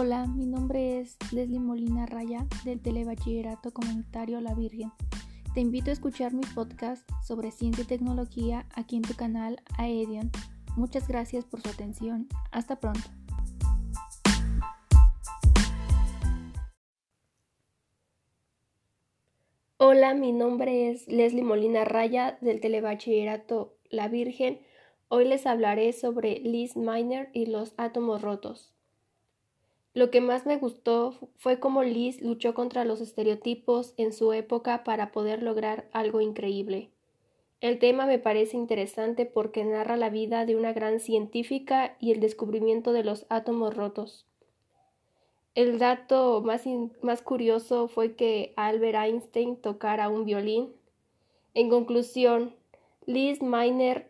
Hola, mi nombre es Leslie Molina Raya del Telebachillerato Comunitario La Virgen. Te invito a escuchar mi podcast sobre ciencia y tecnología aquí en tu canal Aedion. Muchas gracias por su atención. Hasta pronto. Hola, mi nombre es Leslie Molina Raya del Telebachillerato La Virgen. Hoy les hablaré sobre Liz Miner y los átomos rotos. Lo que más me gustó fue cómo Liz luchó contra los estereotipos en su época para poder lograr algo increíble. El tema me parece interesante porque narra la vida de una gran científica y el descubrimiento de los átomos rotos. El dato más, más curioso fue que Albert Einstein tocara un violín. En conclusión, Liz Miner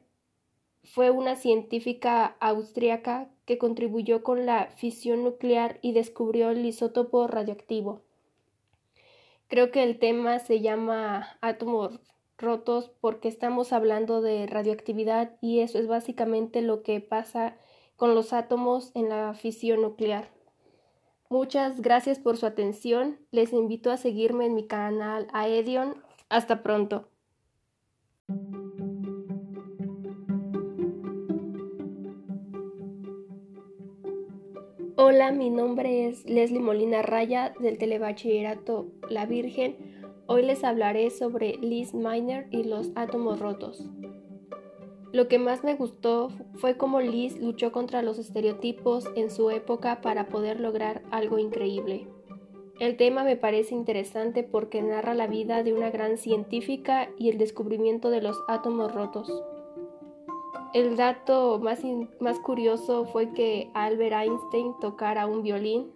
fue una científica austríaca que contribuyó con la fisión nuclear y descubrió el isótopo radioactivo. Creo que el tema se llama átomos rotos porque estamos hablando de radioactividad y eso es básicamente lo que pasa con los átomos en la fisión nuclear. Muchas gracias por su atención. Les invito a seguirme en mi canal Aedion. Hasta pronto. Hola, mi nombre es Leslie Molina Raya del Telebachillerato La Virgen. Hoy les hablaré sobre Liz Miner y los átomos rotos. Lo que más me gustó fue cómo Liz luchó contra los estereotipos en su época para poder lograr algo increíble. El tema me parece interesante porque narra la vida de una gran científica y el descubrimiento de los átomos rotos. El dato más, más curioso fue que Albert Einstein tocara un violín.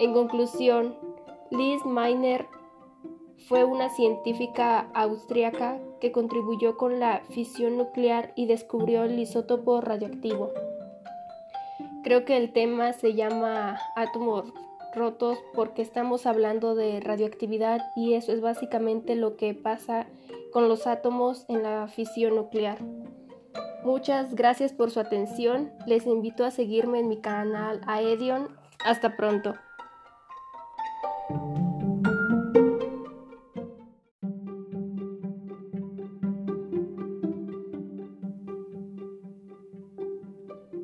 En conclusión, Liz Miner fue una científica austríaca que contribuyó con la fisión nuclear y descubrió el isótopo radioactivo. Creo que el tema se llama átomos rotos porque estamos hablando de radioactividad y eso es básicamente lo que pasa con los átomos en la fisión nuclear. Muchas gracias por su atención. Les invito a seguirme en mi canal Aedion. Hasta pronto.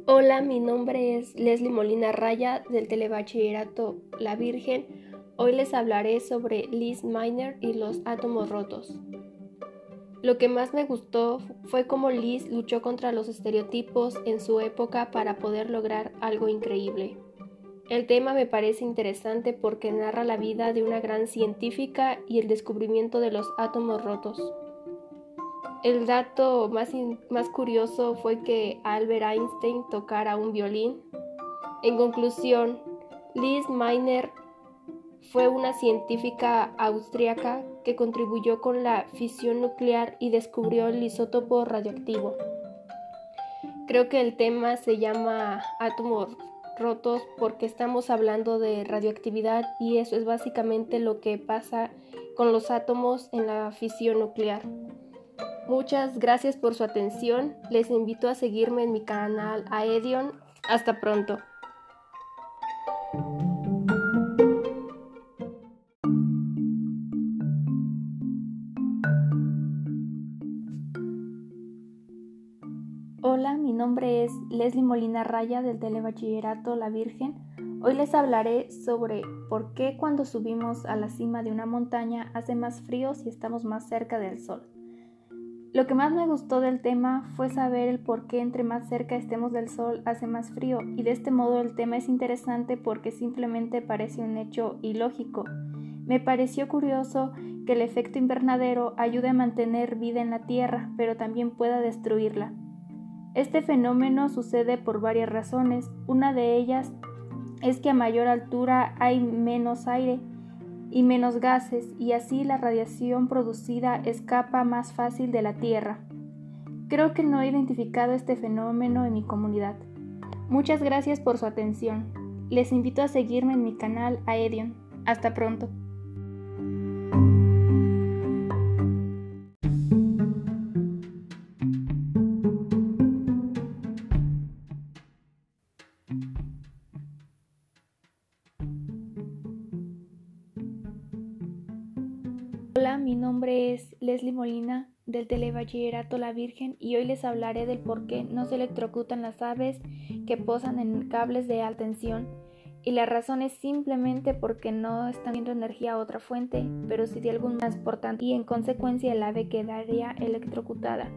Hola, mi nombre es Leslie Molina Raya del Telebachillerato La Virgen. Hoy les hablaré sobre Liz Miner y los átomos rotos. Lo que más me gustó fue cómo Liz luchó contra los estereotipos en su época para poder lograr algo increíble. El tema me parece interesante porque narra la vida de una gran científica y el descubrimiento de los átomos rotos. El dato más, más curioso fue que Albert Einstein tocara un violín. En conclusión, Liz Miner fue una científica austríaca que contribuyó con la fisión nuclear y descubrió el isótopo radioactivo. Creo que el tema se llama átomos rotos porque estamos hablando de radioactividad y eso es básicamente lo que pasa con los átomos en la fisión nuclear. Muchas gracias por su atención. Les invito a seguirme en mi canal Aedion. Hasta pronto. Hola, mi nombre es Leslie Molina Raya del Telebachillerato La Virgen. Hoy les hablaré sobre por qué cuando subimos a la cima de una montaña hace más frío si estamos más cerca del sol. Lo que más me gustó del tema fue saber el por qué entre más cerca estemos del sol hace más frío y de este modo el tema es interesante porque simplemente parece un hecho ilógico. Me pareció curioso que el efecto invernadero ayude a mantener vida en la Tierra, pero también pueda destruirla. Este fenómeno sucede por varias razones. Una de ellas es que a mayor altura hay menos aire y menos gases y así la radiación producida escapa más fácil de la Tierra. Creo que no he identificado este fenómeno en mi comunidad. Muchas gracias por su atención. Les invito a seguirme en mi canal Aedion. Hasta pronto. Es Leslie Molina del Telebachillerato La Virgen y hoy les hablaré del por qué no se electrocutan las aves que posan en cables de alta tensión. Y la razón es simplemente porque no están viendo energía a otra fuente, pero sí de algún más importante y en consecuencia el ave quedaría electrocutada.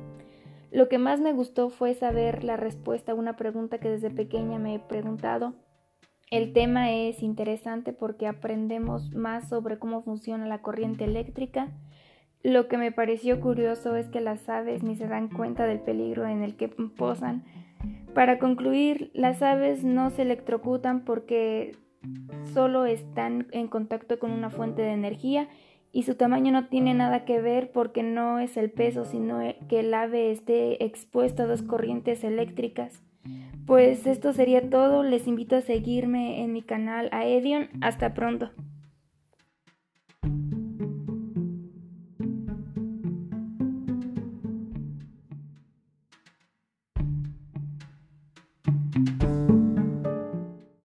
Lo que más me gustó fue saber la respuesta a una pregunta que desde pequeña me he preguntado el tema es interesante porque aprendemos más sobre cómo funciona la corriente eléctrica. Lo que me pareció curioso es que las aves ni se dan cuenta del peligro en el que posan. Para concluir, las aves no se electrocutan porque solo están en contacto con una fuente de energía y su tamaño no tiene nada que ver porque no es el peso, sino que el ave esté expuesto a dos corrientes eléctricas. Pues esto sería todo. Les invito a seguirme en mi canal Aedion. Hasta pronto.